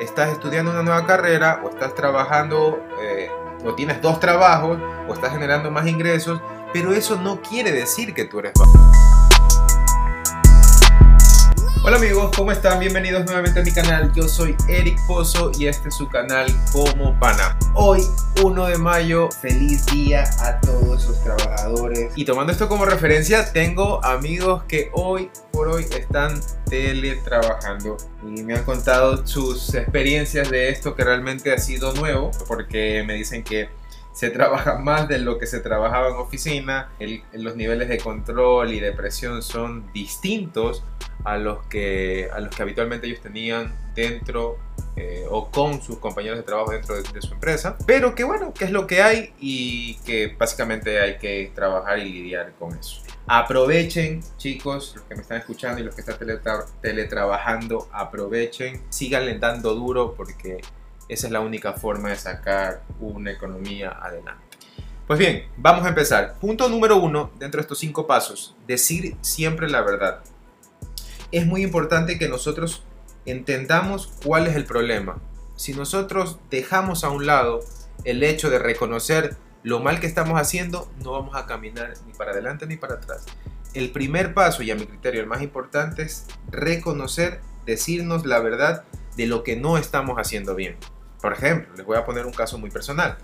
estás estudiando una nueva carrera o estás trabajando eh, o tienes dos trabajos o estás generando más ingresos, pero eso no quiere decir que tú eres vago. Hola amigos, ¿cómo están? Bienvenidos nuevamente a mi canal. Yo soy Eric Pozo y este es su canal Como Pana. Hoy, 1 de mayo, feliz día a todos los trabajadores. Y tomando esto como referencia, tengo amigos que hoy por hoy están teletrabajando y me han contado sus experiencias de esto que realmente ha sido nuevo porque me dicen que se trabaja más de lo que se trabajaba en oficina, los niveles de control y de presión son distintos a los que, a los que habitualmente ellos tenían dentro eh, o con sus compañeros de trabajo dentro de, su empresa. Pero que bueno, que es lo que hay y que básicamente hay que trabajar y lidiar con eso. Aprovechen, chicos, los que me están escuchando y los que están teletrabajando, aprovechen, síganle dando duro porque esa es la única forma de sacar una economía adelante. Pues bien, vamos a empezar. Punto número uno dentro de estos cinco pasos, decir siempre la verdad es muy importante que nosotros entendamos cuál es el problema. Si nosotros dejamos a un lado el hecho de reconocer lo mal que estamos haciendo, no vamos a caminar ni para adelante ni para atrás. El primer paso, y a mi criterio el más importante, es reconocer, decirnos la verdad de lo que no estamos haciendo bien. Por ejemplo, les voy a poner un caso muy personal.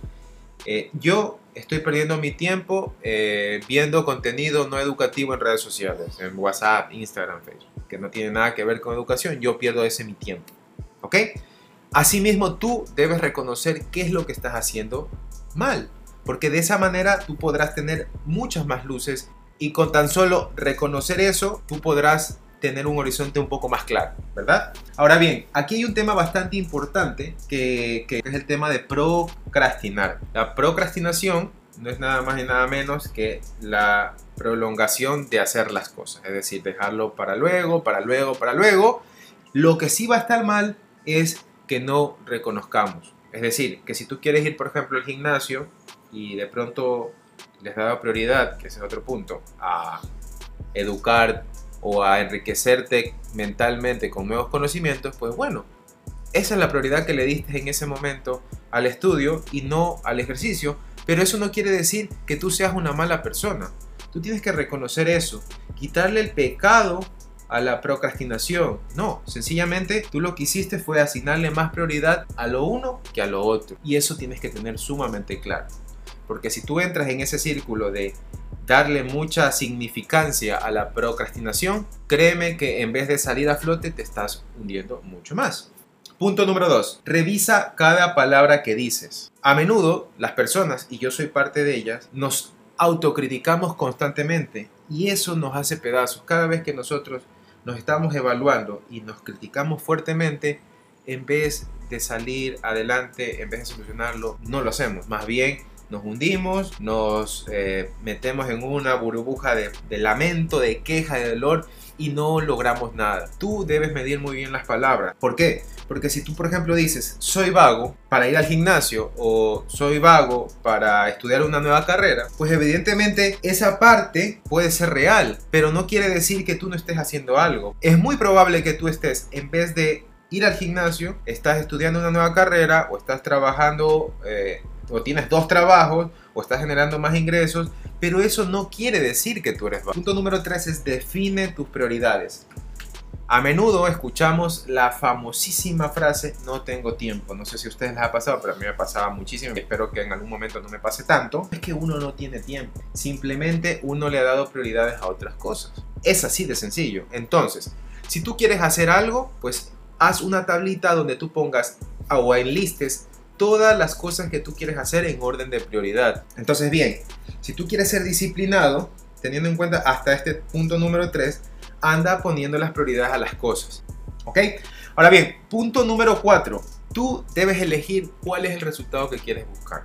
Eh, yo estoy perdiendo mi tiempo eh, viendo contenido no educativo en redes sociales, en WhatsApp, Instagram, Facebook que no tiene nada que ver con educación, yo pierdo ese mi tiempo. ¿Ok? Asimismo, tú debes reconocer qué es lo que estás haciendo mal, porque de esa manera tú podrás tener muchas más luces y con tan solo reconocer eso, tú podrás tener un horizonte un poco más claro, ¿verdad? Ahora bien, aquí hay un tema bastante importante que, es el tema de procrastinar. La procrastinación no es nada más y nada menos que la prolongación de hacer las cosas, es decir, dejarlo para luego, para luego, para luego. Lo que sí va a estar mal es que no reconozcamos. Es decir, que si tú quieres ir, por ejemplo, al gimnasio y de pronto les da prioridad, que ese es otro punto, a educar o a enriquecerte mentalmente con nuevos conocimientos, pues bueno, esa es la prioridad que le diste en ese momento al estudio y no al ejercicio, pero eso no quiere decir que tú seas una mala persona. Tú tienes que reconocer eso, quitarle el pecado a la procrastinación. No, sencillamente tú lo que hiciste fue asignarle más prioridad a lo uno que a lo otro. Y eso tienes que tener sumamente claro. Porque si tú entras en ese círculo de darle mucha significancia a la procrastinación, créeme que en vez de salir a flote te estás hundiendo mucho más. Punto número 2. Revisa cada palabra que dices. A menudo las personas, y yo soy parte de ellas, nos autocriticamos constantemente y eso nos hace pedazos. Cada vez que nosotros nos estamos evaluando y nos criticamos fuertemente, en vez de salir adelante, en vez de solucionarlo, no lo hacemos. Más bien nos hundimos, nos eh, metemos en una burbuja de, de lamento, de queja, de dolor y no logramos nada. Tú debes medir muy bien las palabras. ¿Por qué? Porque si tú, por ejemplo, dices, soy vago para ir al gimnasio o soy vago para estudiar una nueva carrera, pues evidentemente esa parte puede ser real, pero no quiere decir que tú no estés haciendo algo. Es muy probable que tú estés, en vez de ir al gimnasio, estás estudiando una nueva carrera o estás trabajando eh, o tienes dos trabajos o estás generando más ingresos, pero eso no quiere decir que tú eres vago. Punto número 3 es define tus prioridades. A menudo escuchamos la famosísima frase no tengo tiempo. No sé si a ustedes les ha pasado, pero a mí me pasaba muchísimo espero que en algún momento no me pase tanto. Es que uno no tiene tiempo. Simplemente uno le ha dado prioridades a otras cosas. Es así de sencillo. Entonces, si tú quieres hacer algo, pues haz una tablita donde tú pongas o enlistes todas las cosas que tú quieres hacer en orden de prioridad. Entonces, bien, si tú quieres ser disciplinado, teniendo en cuenta hasta este punto número 3, anda poniendo las prioridades a las cosas. ¿Ok? Ahora bien, punto número 4. Tú debes elegir cuál es el resultado que quieres buscar.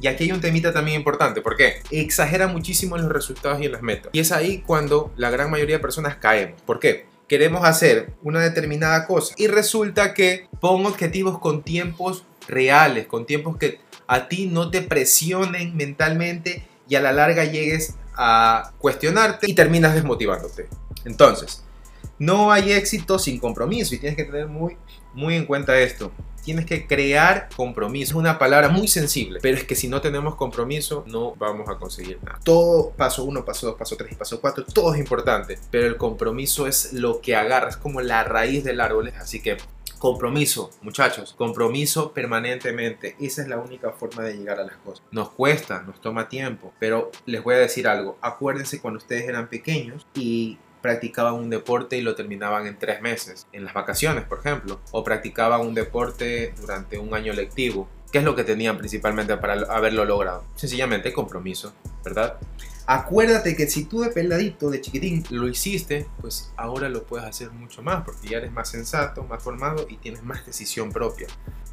Y aquí hay un temita también importante, ¿por qué? Exagera muchísimo en los resultados y en las metas. Y es ahí cuando la gran mayoría de personas caemos. ¿Por qué? Queremos hacer una determinada cosa y resulta que pon objetivos con tiempos reales, con tiempos que a ti no te presionen mentalmente y a la larga llegues a cuestionarte y terminas desmotivándote. Entonces, no hay éxito sin compromiso y tienes que tener muy, muy en cuenta esto. Tienes que crear compromiso. Es una palabra muy sensible, pero es que si no tenemos compromiso no vamos a conseguir nada. Todo, paso 1, paso 2, paso 3 y paso 4, todo es importante, pero el compromiso es lo que agarras como la raíz del árbol. Así que Compromiso, muchachos, compromiso permanentemente. Esa es la única forma de llegar a las cosas. Nos cuesta, nos toma tiempo, pero les voy a decir algo. Acuérdense cuando ustedes eran pequeños y practicaban un deporte y lo terminaban en tres meses, en las vacaciones, por ejemplo, o practicaban un deporte durante un año lectivo. ¿Qué es lo que tenían principalmente para haberlo logrado? Sencillamente compromiso, ¿verdad? Acuérdate que si tú de peladito, de chiquitín, lo hiciste, pues ahora lo puedes hacer mucho más porque ya eres más sensato, más formado y tienes más decisión propia.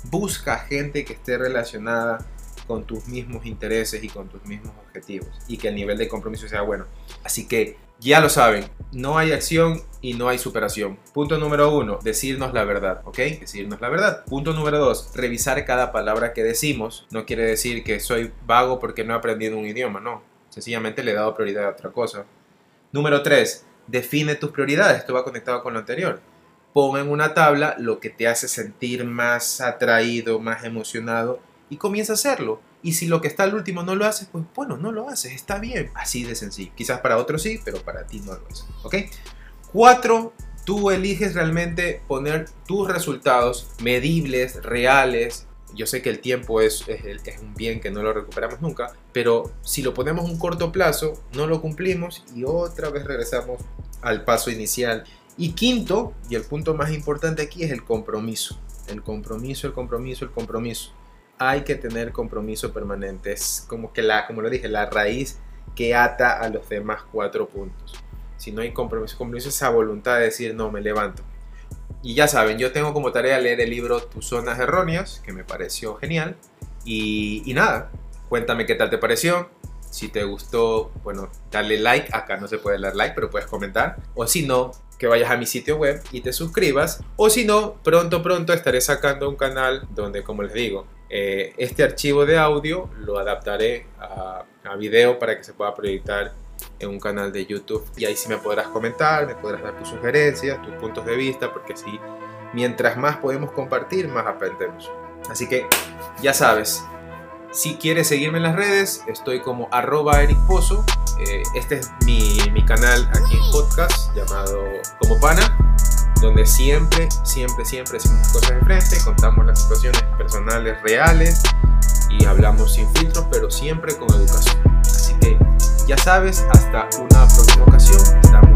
Busca gente que esté relacionada con tus mismos intereses y con tus mismos objetivos y que el nivel de compromiso sea bueno. Así que ya lo saben, no hay acción y no hay superación. Punto número uno, decirnos la verdad, ¿ok? Decirnos la verdad. Punto número dos, revisar cada palabra que decimos. No quiere decir que soy vago porque no he aprendido un idioma, no Sencillamente le he dado prioridad a otra cosa. Número 3. Define tus prioridades. Esto va conectado con lo anterior. Pon en una tabla lo que te hace sentir más atraído, más emocionado y comienza a hacerlo. Y si lo que está al último no lo haces, pues bueno, no lo haces, está bien. Así de sencillo. Quizás para otros sí, pero para ti no lo es. ¿Ok? 4. Tú eliges realmente poner tus resultados medibles, reales, yo sé que el tiempo es, es, un bien que no lo recuperamos nunca, pero si lo ponemos un corto plazo, no lo cumplimos y otra vez regresamos al paso inicial. Y quinto, y el punto más importante aquí es el compromiso. El compromiso, el compromiso, el compromiso. Hay que tener compromiso permanente. Es como que la, como lo dije, la raíz que ata a los demás cuatro puntos. Si no hay compromiso, compromiso es esa voluntad de decir, no, me levanto, y ya saben, yo tengo como tarea leer el libro Tus Zonas Erróneas, que me pareció genial. Y, nada, cuéntame qué tal te pareció. Si te gustó, bueno, dale like. Acá no se puede dar like, pero puedes comentar. O si no, que vayas a mi sitio web y te suscribas. O si no, pronto, pronto estaré sacando un canal donde, como les digo, eh, este archivo de audio lo adaptaré a, a video para que se pueda proyectar en un canal de YouTube y ahí sí me podrás comentar, me podrás dar tus sugerencias, tus puntos de vista, porque así mientras más podemos compartir, más aprendemos. Así que ya sabes, si quieres seguirme en las redes, estoy como arroba Eric Pozo. Eh, este es mi, mi, canal aquí en podcast llamado Como Pana, donde siempre, siempre, siempre hacemos cosas de frente, contamos las situaciones personales reales y hablamos sin filtros, pero siempre con educación. Así que ya sabes, hasta una próxima ocasión. Estamos